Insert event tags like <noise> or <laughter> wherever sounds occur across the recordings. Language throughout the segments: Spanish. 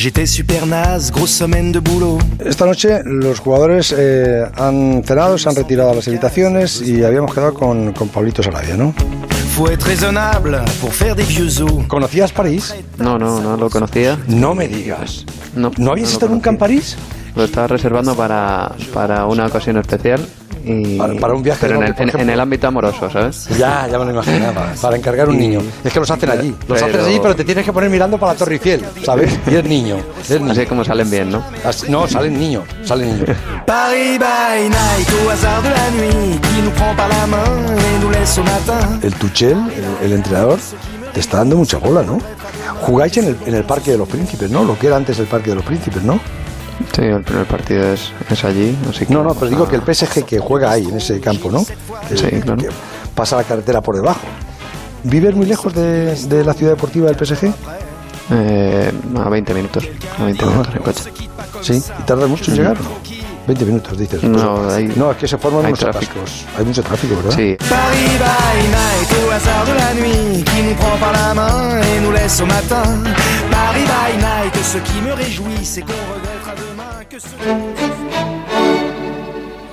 J'étais super naze, grosse semaine de boulot. Esta noche los jugadores eh, han cenado, se han retirado a las habitaciones y habíamos quedado con, con Pablito Sarabia, ¿no? ¿Conocías París? No, no, no lo conocía. No me digas. No, ¿No habías lo estado nunca en. París? Lo estaba reservando para, para una ocasión especial. Y, Para- para un viaje Pero en de el, en- ejemplo. en el ámbito amoroso, ¿sabes? Ya, ya me lo imaginaba. <laughs> Para encargar un Y- niño. Es que los hacen allí. Los Pero- hacen allí, pero te tienes que poner mirando para la Torre Eiffel, ¿sabes? Y es niño. Es niño. Así como salen bien, ¿no? Así- No, salen niños. Salen niños. <laughs> Paris by night, au hasard de la nuit, qui nous prend par la main et nous laisse au matin. El Tuchel, el, el entrenador, te está dando mucha bola, ¿no? Jugáis en el, en el Parque de los Príncipes, ¿no? Lo que era antes el Parque de los Príncipes, ¿no? Sí, el primer partido es, es allí. Así que No, no, pero digo que el PSG que juega ahí, en ese campo, ¿no? Que- Sí, claro. que pasa la carretera por debajo. ¿Vives muy lejos de, de la ciudad deportiva del PSG? eh, a 20 minutos. A 20 minutos en coche. Sí. ¿Y tarda mucho en llegar o no? 20 minutos, dices. No, hay- no, es que se forman hay unos tráfico. atascos. Hay mucho tráfico, ¿verdad? Sí,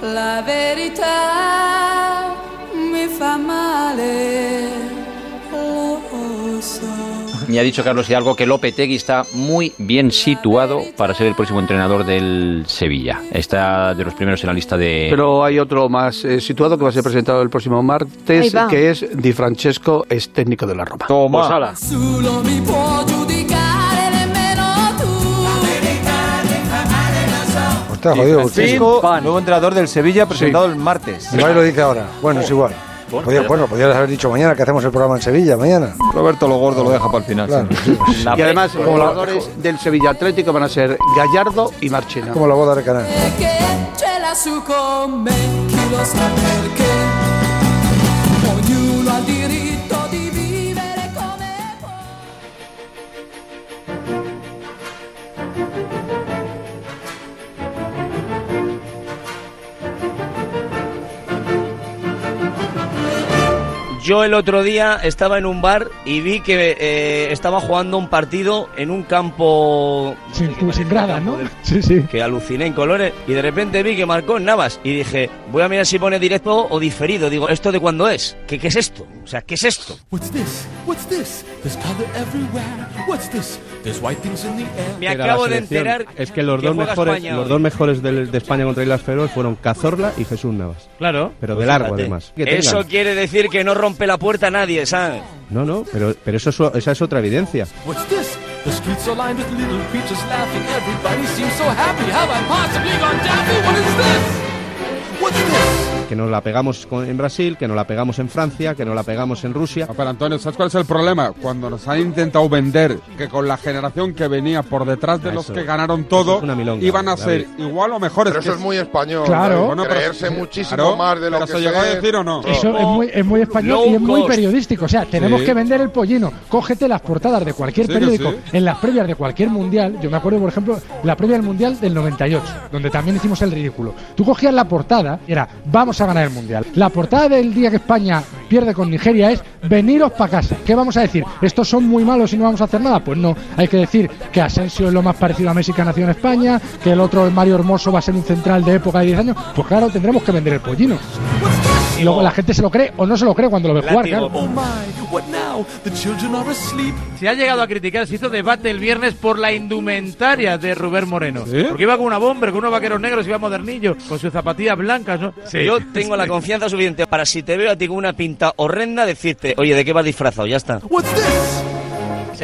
la verità mi fa male, lo so. Me ha dicho Carlos Hidalgo que Lopetegui está muy bien situado para ser el próximo entrenador del Sevilla. Está de los primeros en la lista de... Pero hay otro más eh, situado que va a ser presentado el próximo martes, que es Di Francesco, es técnico de la Roma. Pues Hostia, jodido. usted- nuevo entrenador del Sevilla, presentado el martes. Igual lo dice ahora. Bueno, es igual. Podía- bueno, podrías haber dicho mañana que hacemos el programa en Sevilla, mañana. Roberto lo gordo lo deja para el final. Claro, sí. Y además, los jugadores del Sevilla Atlético van a ser Gallardo y Marchena. Como la boda de Canal. Yo el otro día estaba en un bar y vi que eh, estaba jugando un partido en un campo Sin, que sin ¿no? <laughs> Sí, sí. que aluciné en colores y de repente vi que marcó en Navas y dije, voy a mirar si pone directo o diferido. Digo, ¿esto de cuándo es? ¿Qué, qué es esto? O sea, ¿qué es esto? What's this? What's this? There's color everywhere. What's this? Me acabo de enterar Es que los que dos mejores, España los dos mejores de, España contra Islas Feroe fueron Cazorla y Jesús Navas. Claro. Pero Pues de largo, fíjate. además. Que tengan. Eso quiere decir que no rompe la puerta a nadie, ¿sabes? No, no, pero, pero eso, es- esa es otra evidencia. Que nos la pegamos con- en Brasil, que nos la pegamos en Francia, que nos la pegamos en Rusia. Pero Antonio, ¿sabes cuál es el problema? Cuando nos han intentado vender que con la generación que venía por detrás de los que ganaron todo es una milonga, iban a ser David. igual o mejores. Pero eso es muy español. Claro. Bueno, pero- Creerse muchísimo Claro, más de lo pero que se llegó a decir o no. Eso es muy, es muy español y es muy periodístico. O sea, tenemos Sí. que vender el pollino. Cógete las portadas de cualquier Sí periódico, sí. en las previas de cualquier mundial. Yo me acuerdo, por ejemplo, la previa del mundial del 98, donde también hicimos el ridículo. Tú cogías la portada y era, vamos a ganar el mundial. La portada del día que España pierde con Nigeria es, veniros para casa. ¿Qué vamos a decir? ¿Estos son muy malos y no vamos a hacer nada? Pues no. Hay que decir que Asensio es lo más parecido a Messi que ha nacido en España, que el otro, Mario Hermoso, va a ser un central de época de 10 años. Pues claro, tendremos que vender el pollino. What's this? Y luego la gente se lo cree o no se lo cree cuando lo ve jugar, claro. Oh my, what now? The children are asleep. Se ha llegado a criticar, se hizo debate el viernes por la indumentaria de Rubén Moreno. Porque iba con una bomber, con unos vaqueros negros, iba modernillo, con sus zapatillas blancas, ¿no? Yo tengo la confianza suficiente para si te veo a ti con una pinta horrenda decirte, oye, ¿de qué vas disfrazado? Ya está.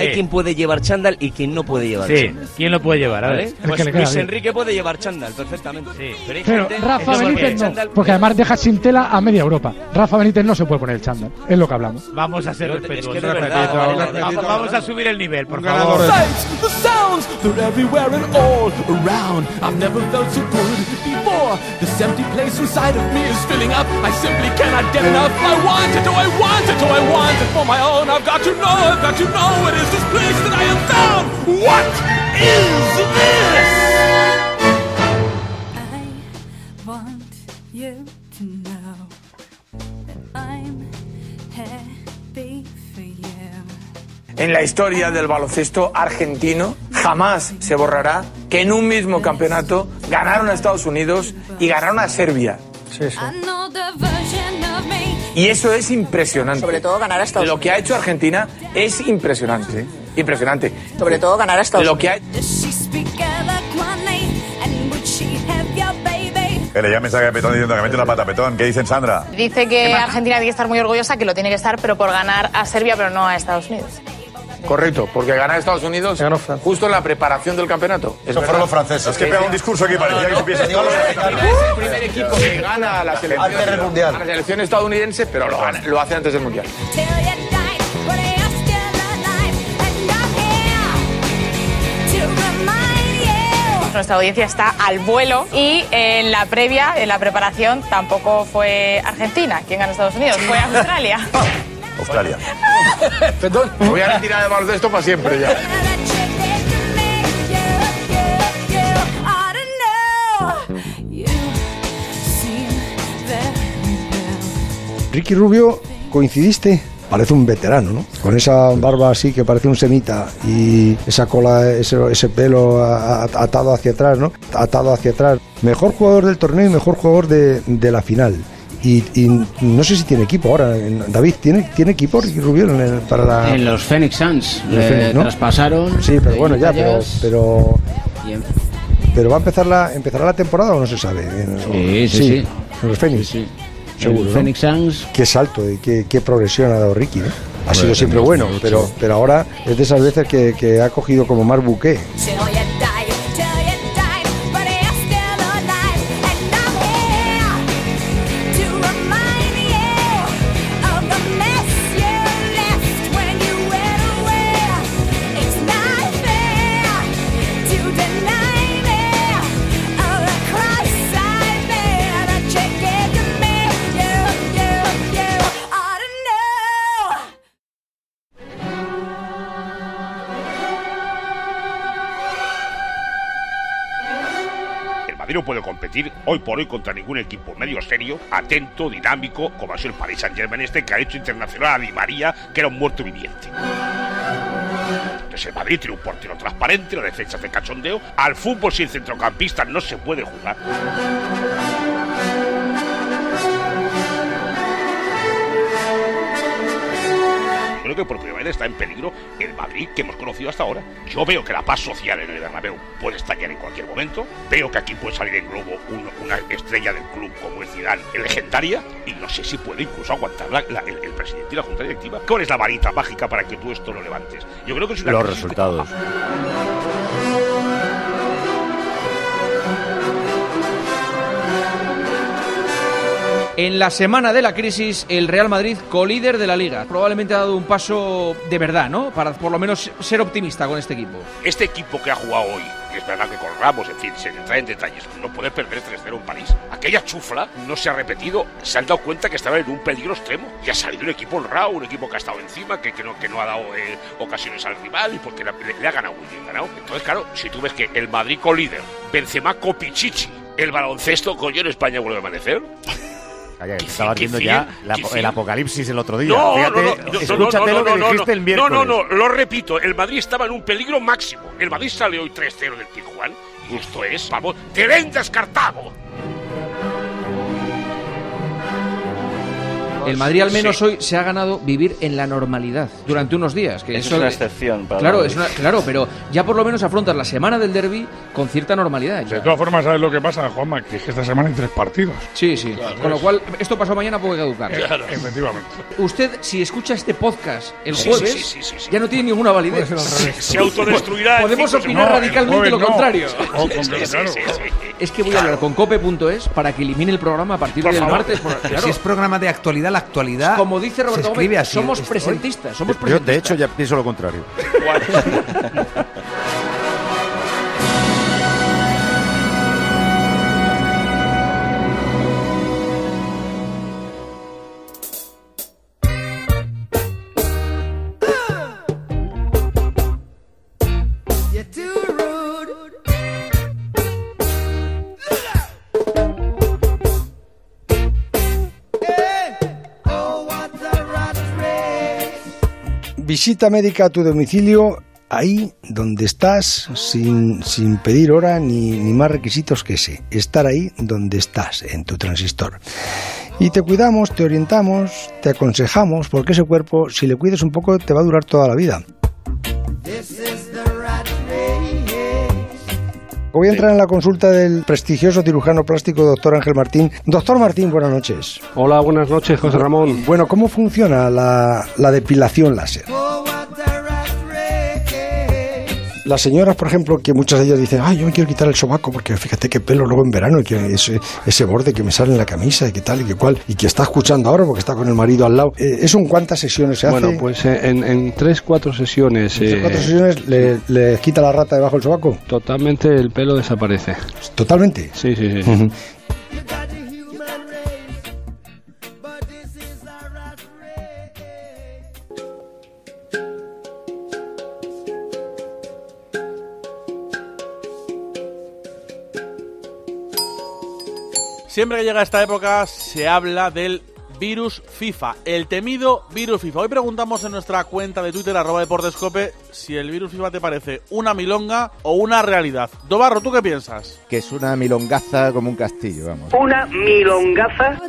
Hay quien puede llevar chándal y quien no puede llevar Sí, chándal. ¿quién lo puede llevar? A ver. Que Pues Luis bien. Enrique puede llevar chándal perfectamente. Pero, hay Pero gente Rafa que Benítez no, chándal. porque además deja sin tela a media Europa. Rafa Benítez no se puede poner el chándal, es lo que hablamos. Vamos a ser Pero es respetuosos. que de verdad, vamos- vale, vale. Vamos a subir el nivel, por favor. ganador. Sights, the sounds, they're everywhere and all around. I've never felt so good before. This empty place inside of me is filling up. I simply cannot get enough. I want it, oh, I want it, oh, I want it for my own. I've got to know, I've got to know what is this place that I have found. What is this? I want you to know that I'm happy for you. En la historia del baloncesto argentino jamás se borrará que en un mismo campeonato ganaron a Estados Unidos y ganaron a Serbia. Y eso es impresionante. Sobre todo ganar a Estados Lo que ha hecho Argentina es impresionante. Impresionante. Sobre todo ganar a Estados Lo que ha? Que le llame mensaje a Petón diciendo que mete la pata a Petón. ¿Qué dicen, Sandra? Dice que Argentina tiene que estar muy orgullosa, que lo tiene que estar, pero por ganar a Serbia, pero no a Estados Unidos. Correcto, porque ganar a Estados Unidos justo en la preparación del campeonato. Eso fueron los franceses. Es que pega un discurso aquí, parecía que es el primer equipo que gana a la selección, a la selección estadounidense, pero lo, gana- lo hace antes del Mundial. Nuestra audiencia está al vuelo y en la previa, en la preparación, tampoco fue Argentina quien ganó a Estados Unidos, fue Australia. <laughs> Australia. <laughs> Perdón, me voy a retirar de baloncesto para siempre ya. Ricky Rubio, coincidiste. Parece un veterano, ¿no? Con esa barba así que parece un semita y esa cola, ese, ese pelo atado hacia atrás, ¿no? Atado hacia atrás. Mejor jugador del torneo y mejor jugador de, de la final. Y, y no sé si tiene equipo ahora. en- David, ¿tiene, ¿tiene equipo Ricky Rubio en el- para la...? En los Phoenix Suns le Phoenix, ¿no? traspasaron. Sí, pero bueno, ya, pero... Pero y en- ¿Pero va a empezar la, empezará la temporada o no se sabe? En- Sí, sí, sí. En los Phoenix. Sí, Seguro. ¿no? Phoenix Suns. Qué salto y qué, qué progresión ha dado Ricky. ¿no? Ha sido siempre bueno, pero, pero ahora es de esas veces que, que ha cogido como más buque. No puede competir hoy por hoy contra ningún equipo medio serio, atento, dinámico, como ha sido el Paris Saint Germain este que ha hecho internacional a Di María, que era un muerto viviente. Entonces el Madrid tiene un portero transparente, la defensa de cachondeo. Al fútbol sin centrocampista no se puede jugar. Creo que por primera vez está en peligro el Madrid que hemos conocido hasta ahora. Yo veo que la paz social en el Bernabéu puede estallar en cualquier momento. Veo que aquí puede salir en globo un- una estrella del club como es Zidane, legendaria, y no sé si puede incluso aguantar la- la- el, el presidente y la junta directiva. ¿Cuál es la varita mágica para que tú esto lo levantes? Yo creo que es una Los resultados. En la semana de la crisis, el Real Madrid, colíder de la liga, probablemente ha dado un paso de verdad, ¿no? Para por lo menos ser optimista con este equipo. Este equipo que ha jugado hoy, que es verdad que con Ramos, en fin, sin entrar en detalles, no puede perder 3-0 en París. Aquella chufla no se ha repetido. Se han dado cuenta que estaba en un peligro extremo. Y ha salido un equipo honrado, un equipo que ha estado encima, que, que no, que no ha dado eh, ocasiones al rival y porque le, le- ha ganado muy bien ganado. Entonces, claro, si tú ves que el Madrid líder, Benzema Copichichi, el baloncesto, coño, en España vuelve a amanecer. Calla, que qué viendo ya la- el apocalipsis el otro día. No, Fíjate, no, no, escúchate no, lo que dijiste no. el miércoles. No, no, no, lo repito, el Madrid estaba en un peligro máximo. El Madrid sale hoy 3-0 del Pizjuán y esto es, vamos, te vendas Cartago. El Madrid al menos hoy se ha ganado vivir en la normalidad durante unos días. Que Eso eso es una excepción para Claro, Madrid. es una- claro, pero ya por lo menos afrontas la semana del derby con cierta normalidad. De todas formas, ¿sabes lo que pasa, Juanma? Que es que esta semana hay tres partidos. Sí, sí. Con lo cual, esto pasó mañana puede caducar. Claro. Efectivamente. Usted, si escucha este podcast el Sí, jueves, sí, sí, sí, sí. ya no tiene ninguna validez. Se autodestruirá. Podemos cinco opinar radicalmente lo no. contrario. Oh, claro. sí, sí. Es que voy a hablar con cope.es para que elimine el programa a partir Por del favor. martes. por- <laughs> claro. Si es programa de actualidad, la actualidad. Como dice Roberto Gómez, así. somos presentistas. Somos Yo, presentistas. de hecho, ya pienso lo contrario. <laughs> Visita médica a tu domicilio ahí donde estás, sin, sin pedir hora ni, ni más requisitos que ese. Estar ahí donde estás, en tu transistor. Y te cuidamos, te orientamos, te aconsejamos, porque ese cuerpo, si le cuidas un poco, te va a durar toda la vida. Voy a entrar en la consulta del prestigioso cirujano plástico doctor Ángel Martín. Doctor Martín, buenas noches. Hola, buenas noches, José Ramón. Bueno, ¿cómo funciona la, la depilación láser? Las señoras, por ejemplo, que muchas de ellas dicen, ay, yo me quiero quitar el sobaco porque fíjate qué pelo luego en verano y que ese, ese borde que me sale en la camisa y que tal y que cual, y que está escuchando ahora porque está con el marido al lado. Eh, ¿Eso en cuántas sesiones se Bueno, hace? pues eh, en, en tres, cuatro sesiones. ¿En eh, cuatro sesiones le, le quita la rata debajo del sobaco? Totalmente el pelo desaparece. ¿Totalmente? Sí, sí, sí. Siempre que llega esta época se habla del virus FIFA, el temido virus FIFA. Hoy preguntamos en nuestra cuenta de Twitter, arroba deportescope, si el virus FIFA te parece una milonga o una realidad. Dobarro, ¿tú qué piensas? Que es una milongaza como un castillo, vamos. Una milongaza.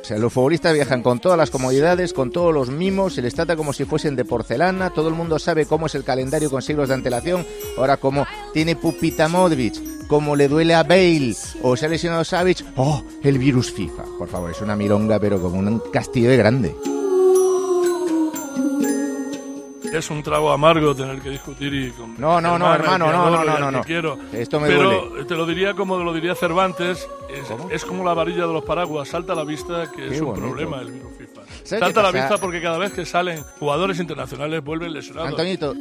O sea, los futbolistas viajan con todas las comodidades, con todos los mimos, se les trata como si fuesen de porcelana, todo el mundo sabe cómo es el calendario con siglos de antelación, ahora como tiene pupita Modric, como le duele a Bale, o se ha lesionado Savic, ¡oh! El virus FIFA. Por favor, es una milonga, pero como un castillo de grande. Es un trago amargo tener que discutir y con No, no, no, hermano, no, no, no, no, no. quiero. Esto me Pero duele. te lo diría como lo diría Cervantes, es, es como la varilla de los paraguas, salta a la vista que Qué es un bonito. problema el virus FIFA. ¿Sabes Salta a la vista porque cada vez que salen jugadores internacionales vuelven lesionados. Antonito,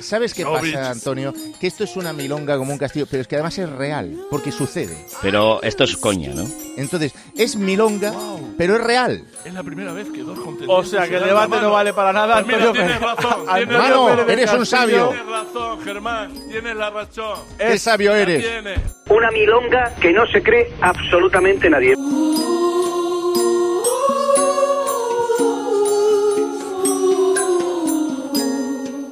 ¿sabes qué pasa, Antonio? Que esto es una milonga como un castillo, pero es que además es real, porque sucede. Pero esto es coña, ¿no? Entonces, es milonga, pero es real. Es la primera vez que dos contendientes O sea, se que el debate no vale para nada, Pues mira, Antonio tienes Pérez. razón. Tienes Mano, razón. eres un sabio. Tienes razón, Germán. Tienes la razón. Qué sabio eres. tienes. Una milonga que no se cree absolutamente nadie.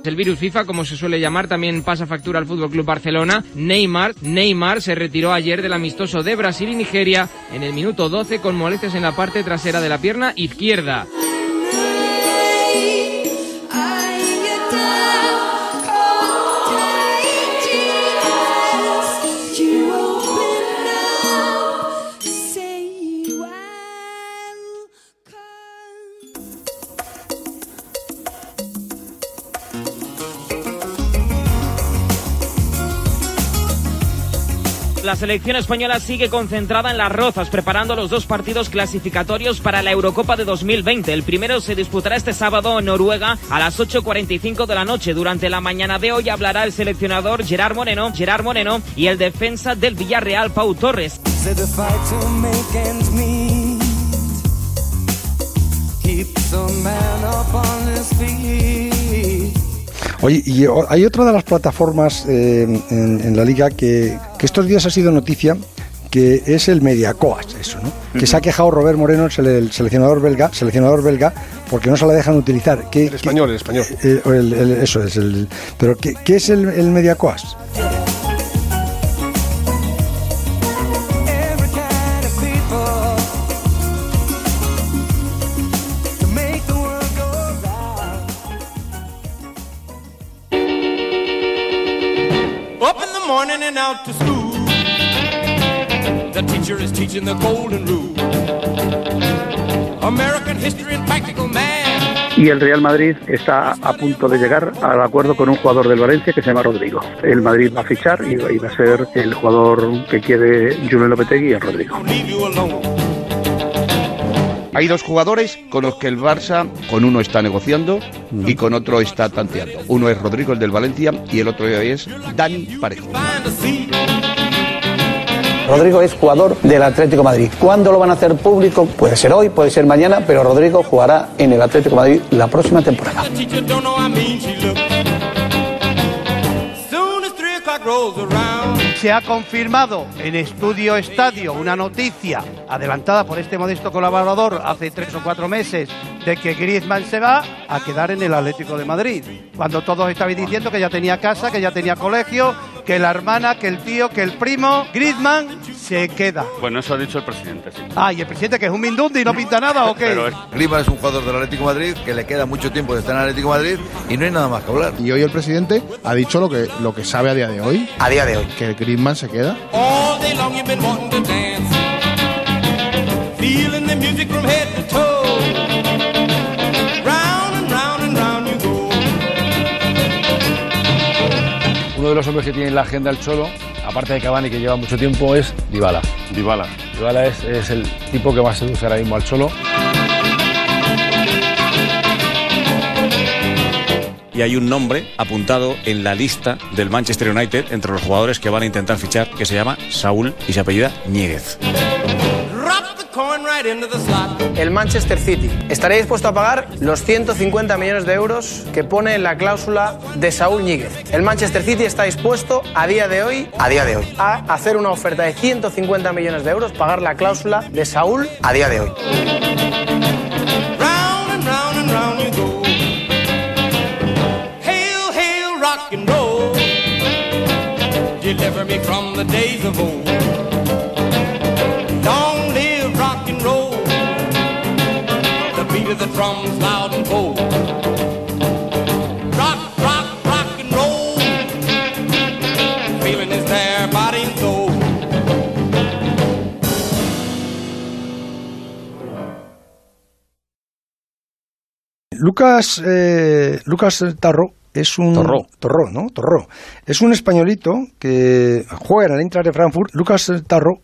El virus FIFA, como se suele llamar, también pasa factura al Fútbol Club Barcelona. Neymar, Neymar se retiró ayer del amistoso de Brasil y Nigeria en el minuto 12 con molestias en la parte trasera de la pierna izquierda. La selección española sigue concentrada en las rozas, preparando los dos partidos clasificatorios para la Eurocopa de 2020. El primero se disputará este sábado en Noruega a las 8.45 de la noche. Durante la mañana de hoy hablará el seleccionador Gerard Moreno, Gerard Moreno y el defensa del Villarreal, Pau Torres. Oye, y hay otra de las plataformas eh, en, en la liga que, que estos días ha sido noticia, que es el Mediacoas, eso, ¿no? Que se ha quejado Robert Moreno, el, sele- el seleccionador belga, seleccionador belga, porque no se la dejan utilizar. ¿Qué, el español, el español. eso es. El, pero ¿qué, qué es el, el Mediacoas? Morning and out to school. The teacher is teaching the golden rule. American history and practical math. Y el Real Madrid está a punto de llegar al acuerdo con un jugador del Valencia que se llama Rodrigo. El Madrid va a fichar y va a ser el jugador que quiere Julen Lopetegui y el Rodrigo. Hay dos jugadores con los que el Barça, con uno está negociando y con otro está tanteando. Uno es Rodrigo, el del Valencia, y el otro es Dani Parejo. Rodrigo es jugador del Atlético de Madrid. ¿Cuándo lo van a hacer público? Puede ser hoy, puede ser mañana, pero Rodrigo jugará en el Atlético de Madrid la próxima temporada. Se ha confirmado en Estudio Estadio una noticia adelantada por este modesto colaborador hace tres o cuatro meses de que Griezmann se va a quedar en el Atlético de Madrid. Cuando todos estaban diciendo que ya tenía casa, que ya tenía colegio, que la hermana, que el tío, que el primo, Griezmann se queda. Bueno, eso ha dicho el presidente, sí. Ah, y el presidente que es un mindundi y no pinta nada o qué? Griezmann es un jugador del Atlético de Madrid que le queda mucho tiempo de estar en el Atlético de Madrid y no hay nada más que hablar. Y hoy el presidente ha dicho lo que, lo que sabe a día de hoy. A día de hoy. Que Griezmann se queda. All day long you've been wanting to dance. Feeling the music from head to toe. Round and round and round you go. Uno de los hombres que tiene en la agenda el Cholo, aparte de Cavani que lleva mucho tiempo, es Dybala. Dybala. Dybala es, es el tipo que más seduce ahora mismo al Cholo. y hay un nombre apuntado en la lista del Manchester United entre los jugadores que van a intentar fichar que se llama Saúl y se apellida Ñíguez. El Manchester City estaría dispuesto a pagar los 150 millones de euros que pone en la cláusula de Saúl Ñíguez. El Manchester City está dispuesto a día de hoy, a día de hoy, a hacer una oferta de 150 millones de euros, pagar la cláusula de Saúl a día de hoy. Deliver me from the days of old. The drums loud and bold. Rock, rock, rock and roll. Feeling is there, body and soul. Lucas, eh, Lucas Tarro es un Torró. Torró, ¿no? Torró. Es un españolito que juega en el Eintracht de Frankfurt. Lucas Tarro